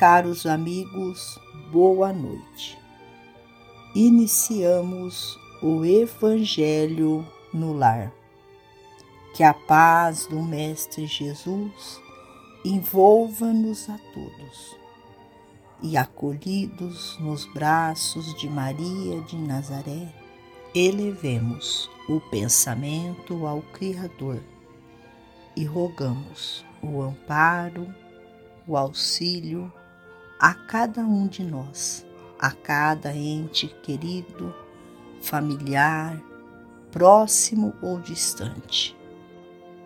Caros amigos, boa noite. Iniciamos o Evangelho no lar. Que a paz do Mestre Jesus envolva-nos a todos e acolhidos nos braços de Maria de Nazaré, elevemos o pensamento ao Criador e rogamos o amparo, o auxílio a cada um de nós, a cada ente querido, familiar, próximo ou distante,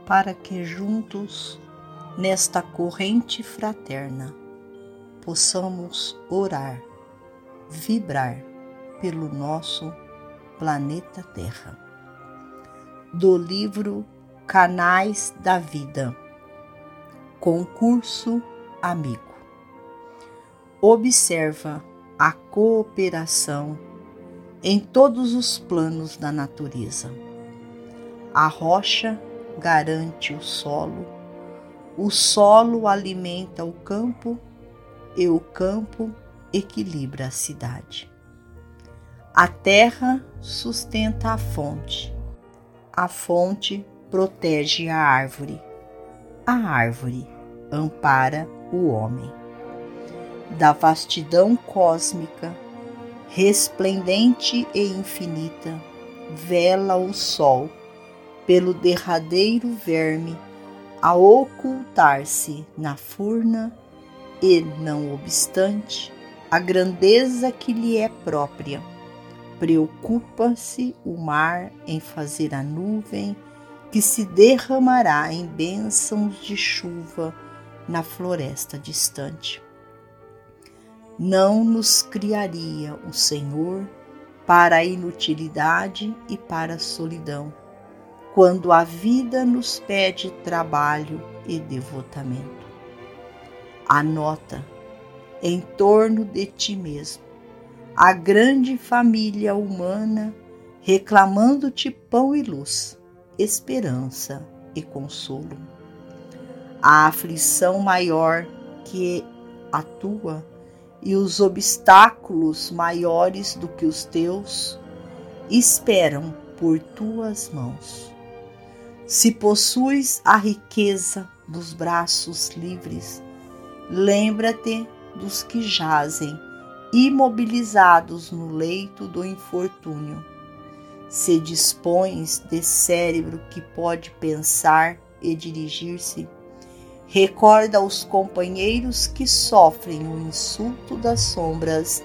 para que juntos, nesta corrente fraterna, possamos orar, vibrar pelo nosso planeta Terra. Do livro Canais da Vida, Concurso Amigo observa a cooperação em todos os planos da natureza. A rocha garante o solo, o solo alimenta o campo e o campo equilibra a cidade. A terra sustenta a fonte, a fonte protege a árvore, a árvore ampara o homem da vastidão cósmica, resplendente e infinita, vela o sol pelo derradeiro verme a ocultar-se na furna e, não obstante, a grandeza que lhe é própria, preocupa-se o mar em fazer a nuvem que se derramará em bênçãos de chuva na floresta distante não nos criaria o Senhor para a inutilidade e para a solidão, quando a vida nos pede trabalho e devotamento. Anota em torno de ti mesmo a grande família humana reclamando-te pão e luz, esperança e consolo. A aflição maior que a tua e os obstáculos maiores do que os teus esperam por tuas mãos. Se possuis a riqueza dos braços livres, lembra-te dos que jazem imobilizados no leito do infortúnio. Se dispões de cérebro que pode pensar e dirigir-se, Recorda os companheiros que sofrem o insulto das sombras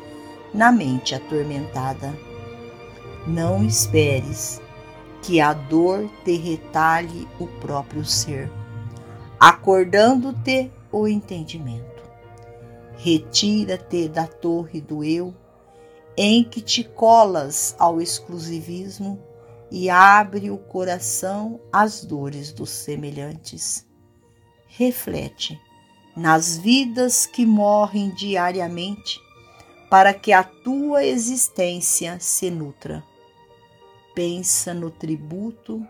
na mente atormentada. Não esperes que a dor te retalhe o próprio ser, acordando-te o entendimento. Retira-te da torre do eu, em que te colas ao exclusivismo e abre o coração às dores dos semelhantes reflete nas vidas que morrem diariamente para que a tua existência se nutra. Pensa no tributo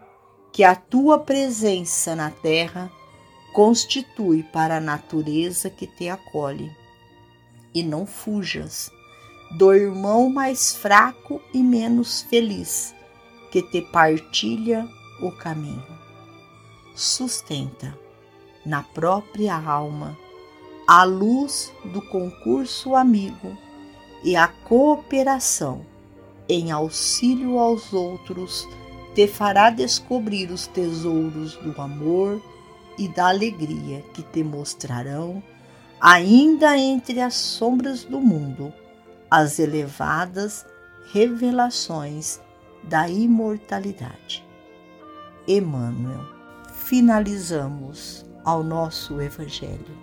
que a tua presença na terra constitui para a natureza que te acolhe. E não fujas do irmão mais fraco e menos feliz que te partilha o caminho. Sustenta na própria alma, a luz do concurso amigo e a cooperação em auxílio aos outros te fará descobrir os tesouros do amor e da alegria que te mostrarão, ainda entre as sombras do mundo, as elevadas revelações da imortalidade. Emmanuel. Finalizamos ao nosso Evangelho,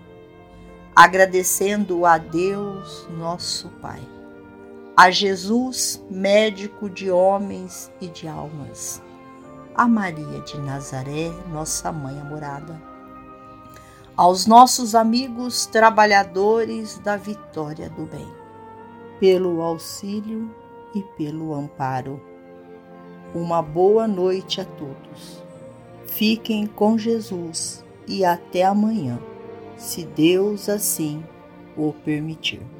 agradecendo a Deus, nosso Pai, a Jesus, médico de homens e de almas, a Maria de Nazaré, nossa mãe amorada, aos nossos amigos trabalhadores da vitória do bem, pelo auxílio e pelo amparo. Uma boa noite a todos. Fiquem com Jesus e até amanhã, se Deus assim o permitir.